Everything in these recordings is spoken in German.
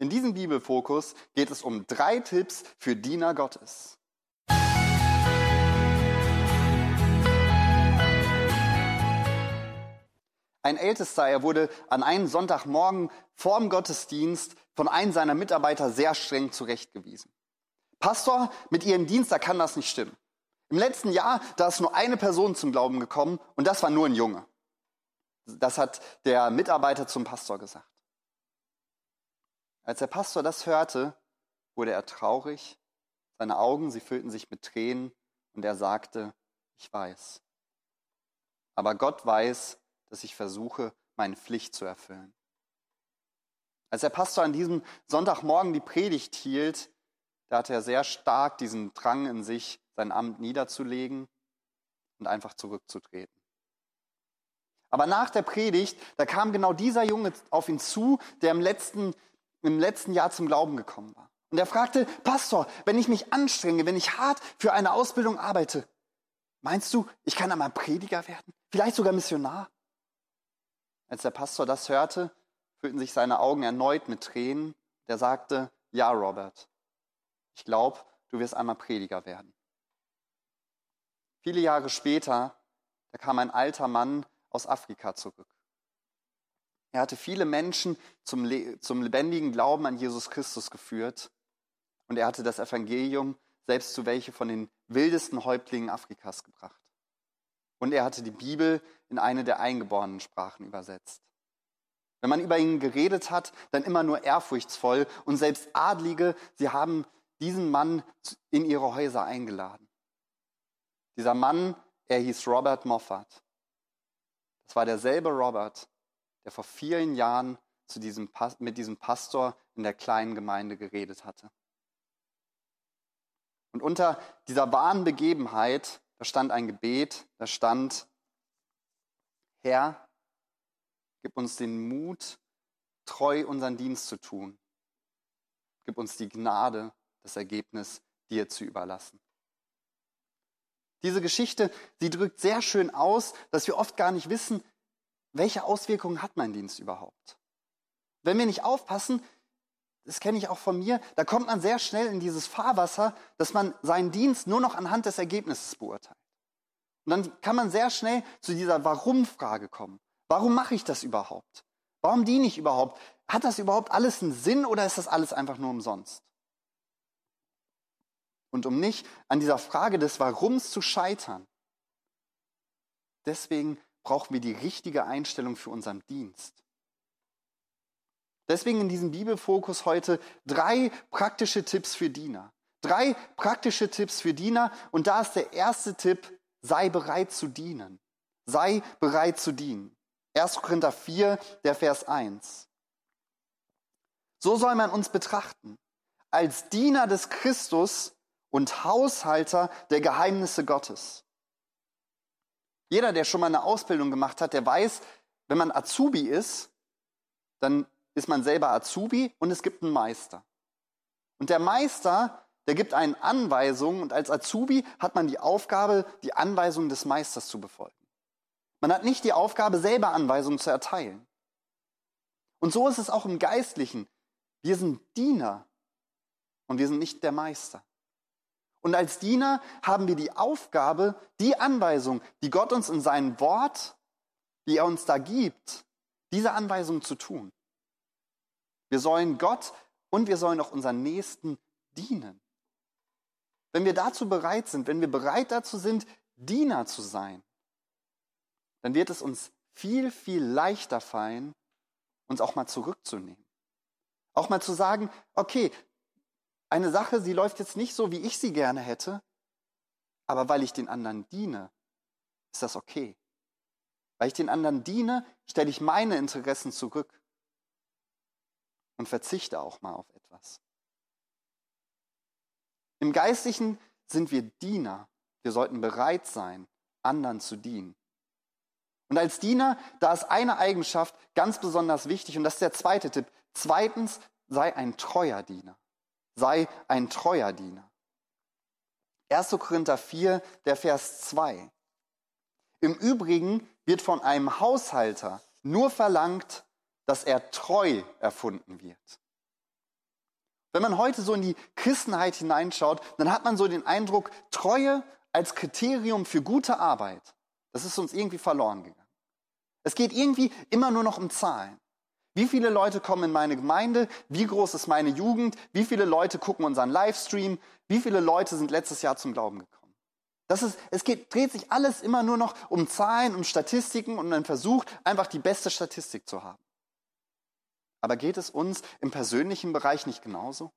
In diesem Bibelfokus geht es um drei Tipps für Diener Gottes. Ein Ältester, er wurde an einem Sonntagmorgen vorm Gottesdienst von einem seiner Mitarbeiter sehr streng zurechtgewiesen. Pastor, mit Ihrem Dienst, da kann das nicht stimmen. Im letzten Jahr, da ist nur eine Person zum Glauben gekommen und das war nur ein Junge. Das hat der Mitarbeiter zum Pastor gesagt. Als der Pastor das hörte, wurde er traurig, seine Augen, sie füllten sich mit Tränen und er sagte, ich weiß. Aber Gott weiß, dass ich versuche, meine Pflicht zu erfüllen. Als der Pastor an diesem Sonntagmorgen die Predigt hielt, da hatte er sehr stark diesen Drang in sich, sein Amt niederzulegen und einfach zurückzutreten. Aber nach der Predigt, da kam genau dieser Junge auf ihn zu, der im letzten im letzten Jahr zum Glauben gekommen war. Und er fragte, Pastor, wenn ich mich anstrenge, wenn ich hart für eine Ausbildung arbeite, meinst du, ich kann einmal Prediger werden? Vielleicht sogar Missionar? Als der Pastor das hörte, füllten sich seine Augen erneut mit Tränen. Der sagte, ja, Robert, ich glaube, du wirst einmal Prediger werden. Viele Jahre später, da kam ein alter Mann aus Afrika zurück. Er hatte viele Menschen zum, zum lebendigen Glauben an Jesus Christus geführt und er hatte das Evangelium selbst zu welche von den wildesten Häuptlingen Afrikas gebracht. Und er hatte die Bibel in eine der eingeborenen Sprachen übersetzt. Wenn man über ihn geredet hat, dann immer nur ehrfurchtsvoll und selbst Adlige, sie haben diesen Mann in ihre Häuser eingeladen. Dieser Mann, er hieß Robert Moffat. Das war derselbe Robert, der vor vielen Jahren diesem, mit diesem Pastor in der kleinen Gemeinde geredet hatte. Und unter dieser wahren Begebenheit, da stand ein Gebet, da stand, Herr, gib uns den Mut, treu unseren Dienst zu tun. Gib uns die Gnade, das Ergebnis dir zu überlassen. Diese Geschichte, sie drückt sehr schön aus, dass wir oft gar nicht wissen, welche Auswirkungen hat mein Dienst überhaupt? Wenn wir nicht aufpassen, das kenne ich auch von mir, da kommt man sehr schnell in dieses Fahrwasser, dass man seinen Dienst nur noch anhand des Ergebnisses beurteilt. Und dann kann man sehr schnell zu dieser Warum-Frage kommen. Warum mache ich das überhaupt? Warum diene ich überhaupt? Hat das überhaupt alles einen Sinn oder ist das alles einfach nur umsonst? Und um nicht an dieser Frage des Warums zu scheitern, deswegen brauchen wir die richtige Einstellung für unseren Dienst. Deswegen in diesem Bibelfokus heute drei praktische Tipps für Diener. Drei praktische Tipps für Diener und da ist der erste Tipp, sei bereit zu dienen. Sei bereit zu dienen. 1. Korinther 4, der Vers 1. So soll man uns betrachten, als Diener des Christus und Haushalter der Geheimnisse Gottes. Jeder, der schon mal eine Ausbildung gemacht hat, der weiß, wenn man Azubi ist, dann ist man selber Azubi und es gibt einen Meister. Und der Meister, der gibt einen Anweisungen und als Azubi hat man die Aufgabe, die Anweisungen des Meisters zu befolgen. Man hat nicht die Aufgabe, selber Anweisungen zu erteilen. Und so ist es auch im Geistlichen. Wir sind Diener und wir sind nicht der Meister. Und als Diener haben wir die Aufgabe, die Anweisung, die Gott uns in seinem Wort, die er uns da gibt, diese Anweisung zu tun. Wir sollen Gott und wir sollen auch unseren Nächsten dienen. Wenn wir dazu bereit sind, wenn wir bereit dazu sind, Diener zu sein, dann wird es uns viel, viel leichter fallen, uns auch mal zurückzunehmen. Auch mal zu sagen, okay, eine Sache, sie läuft jetzt nicht so, wie ich sie gerne hätte, aber weil ich den anderen diene, ist das okay. Weil ich den anderen diene, stelle ich meine Interessen zurück und verzichte auch mal auf etwas. Im Geistlichen sind wir Diener. Wir sollten bereit sein, anderen zu dienen. Und als Diener, da ist eine Eigenschaft ganz besonders wichtig und das ist der zweite Tipp. Zweitens, sei ein treuer Diener sei ein treuer Diener. 1. Korinther 4, der Vers 2. Im Übrigen wird von einem Haushalter nur verlangt, dass er treu erfunden wird. Wenn man heute so in die Christenheit hineinschaut, dann hat man so den Eindruck, Treue als Kriterium für gute Arbeit, das ist uns irgendwie verloren gegangen. Es geht irgendwie immer nur noch um Zahlen. Wie viele Leute kommen in meine Gemeinde? Wie groß ist meine Jugend? Wie viele Leute gucken unseren Livestream? Wie viele Leute sind letztes Jahr zum Glauben gekommen? Das ist, es geht, dreht sich alles immer nur noch um Zahlen, um Statistiken und einen Versuch, einfach die beste Statistik zu haben. Aber geht es uns im persönlichen Bereich nicht genauso?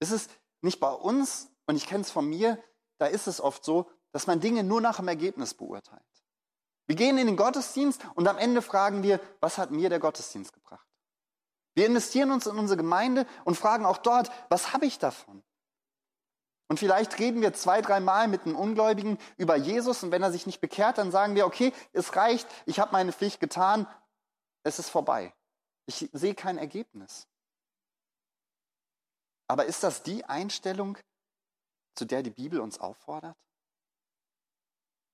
Ist es nicht bei uns, und ich kenne es von mir, da ist es oft so, dass man Dinge nur nach dem Ergebnis beurteilt. Wir gehen in den Gottesdienst und am Ende fragen wir, was hat mir der Gottesdienst gebracht? Wir investieren uns in unsere Gemeinde und fragen auch dort, was habe ich davon? Und vielleicht reden wir zwei, dreimal mit einem Ungläubigen über Jesus und wenn er sich nicht bekehrt, dann sagen wir, okay, es reicht, ich habe meine Pflicht getan, es ist vorbei. Ich sehe kein Ergebnis. Aber ist das die Einstellung, zu der die Bibel uns auffordert?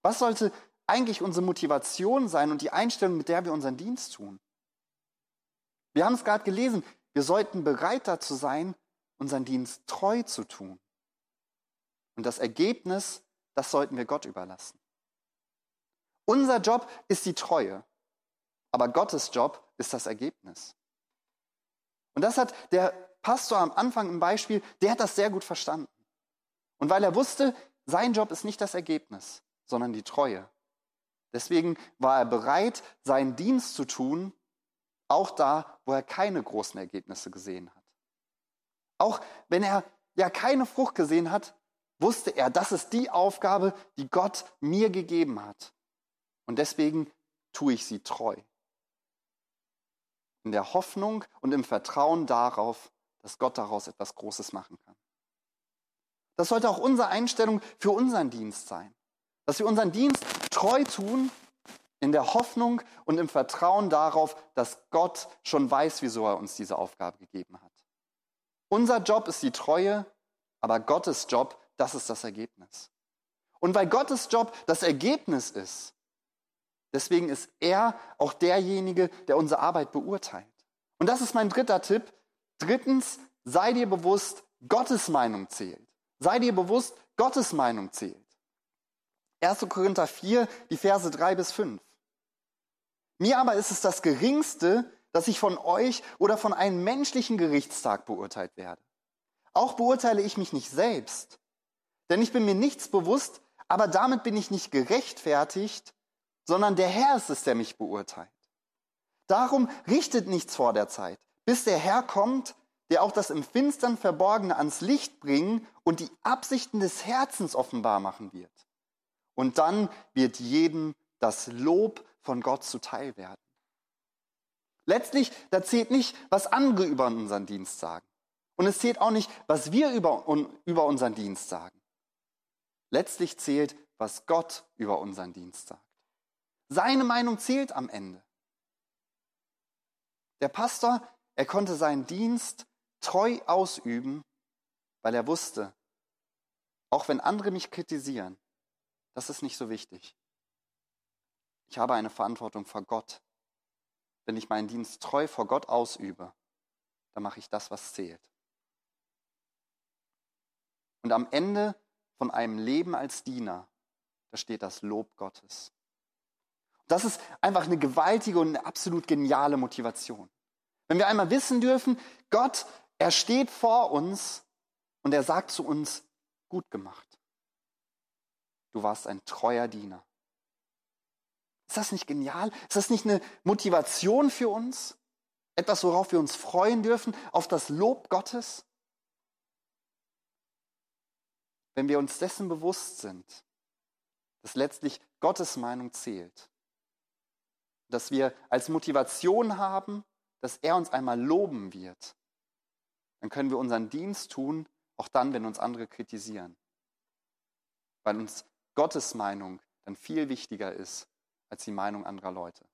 Was sollte eigentlich unsere Motivation sein und die Einstellung, mit der wir unseren Dienst tun? Wir haben es gerade gelesen, wir sollten bereit dazu sein, unseren Dienst treu zu tun. Und das Ergebnis, das sollten wir Gott überlassen. Unser Job ist die Treue, aber Gottes Job ist das Ergebnis. Und das hat der Pastor am Anfang im Beispiel, der hat das sehr gut verstanden. Und weil er wusste, sein Job ist nicht das Ergebnis, sondern die Treue. Deswegen war er bereit, seinen Dienst zu tun, auch da, wo er keine großen Ergebnisse gesehen hat. Auch wenn er ja keine Frucht gesehen hat, wusste er, das ist die Aufgabe, die Gott mir gegeben hat. Und deswegen tue ich sie treu in der Hoffnung und im Vertrauen darauf, dass Gott daraus etwas Großes machen kann. Das sollte auch unsere Einstellung für unseren Dienst sein. Dass wir unseren Dienst treu tun, in der Hoffnung und im Vertrauen darauf, dass Gott schon weiß, wieso er uns diese Aufgabe gegeben hat. Unser Job ist die Treue, aber Gottes Job, das ist das Ergebnis. Und weil Gottes Job das Ergebnis ist, Deswegen ist er auch derjenige, der unsere Arbeit beurteilt. Und das ist mein dritter Tipp. Drittens, sei dir bewusst, Gottes Meinung zählt. Sei dir bewusst, Gottes Meinung zählt. 1. Korinther 4, die Verse 3 bis 5. Mir aber ist es das Geringste, dass ich von euch oder von einem menschlichen Gerichtstag beurteilt werde. Auch beurteile ich mich nicht selbst, denn ich bin mir nichts bewusst, aber damit bin ich nicht gerechtfertigt, sondern der Herr ist es, der mich beurteilt. Darum richtet nichts vor der Zeit, bis der Herr kommt, der auch das im Finstern Verborgene ans Licht bringen und die Absichten des Herzens offenbar machen wird. Und dann wird jedem das Lob von Gott zuteil werden. Letztlich, da zählt nicht, was andere über unseren Dienst sagen. Und es zählt auch nicht, was wir über, über unseren Dienst sagen. Letztlich zählt, was Gott über unseren Dienst sagt. Seine Meinung zählt am Ende. Der Pastor, er konnte seinen Dienst treu ausüben, weil er wusste, auch wenn andere mich kritisieren, das ist nicht so wichtig. Ich habe eine Verantwortung vor Gott. Wenn ich meinen Dienst treu vor Gott ausübe, dann mache ich das, was zählt. Und am Ende von einem Leben als Diener, da steht das Lob Gottes. Das ist einfach eine gewaltige und eine absolut geniale Motivation. Wenn wir einmal wissen dürfen, Gott, er steht vor uns und er sagt zu uns, gut gemacht. Du warst ein treuer Diener. Ist das nicht genial? Ist das nicht eine Motivation für uns? Etwas, worauf wir uns freuen dürfen, auf das Lob Gottes? Wenn wir uns dessen bewusst sind, dass letztlich Gottes Meinung zählt, dass wir als Motivation haben, dass er uns einmal loben wird, dann können wir unseren Dienst tun, auch dann, wenn uns andere kritisieren. Weil uns Gottes Meinung dann viel wichtiger ist als die Meinung anderer Leute.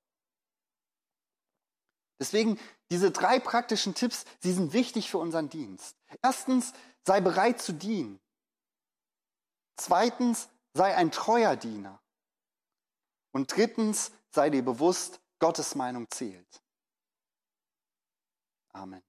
Deswegen diese drei praktischen Tipps, sie sind wichtig für unseren Dienst. Erstens, sei bereit zu dienen. Zweitens, sei ein treuer Diener. Und drittens, sei dir bewusst, Gottes Meinung zählt. Amen.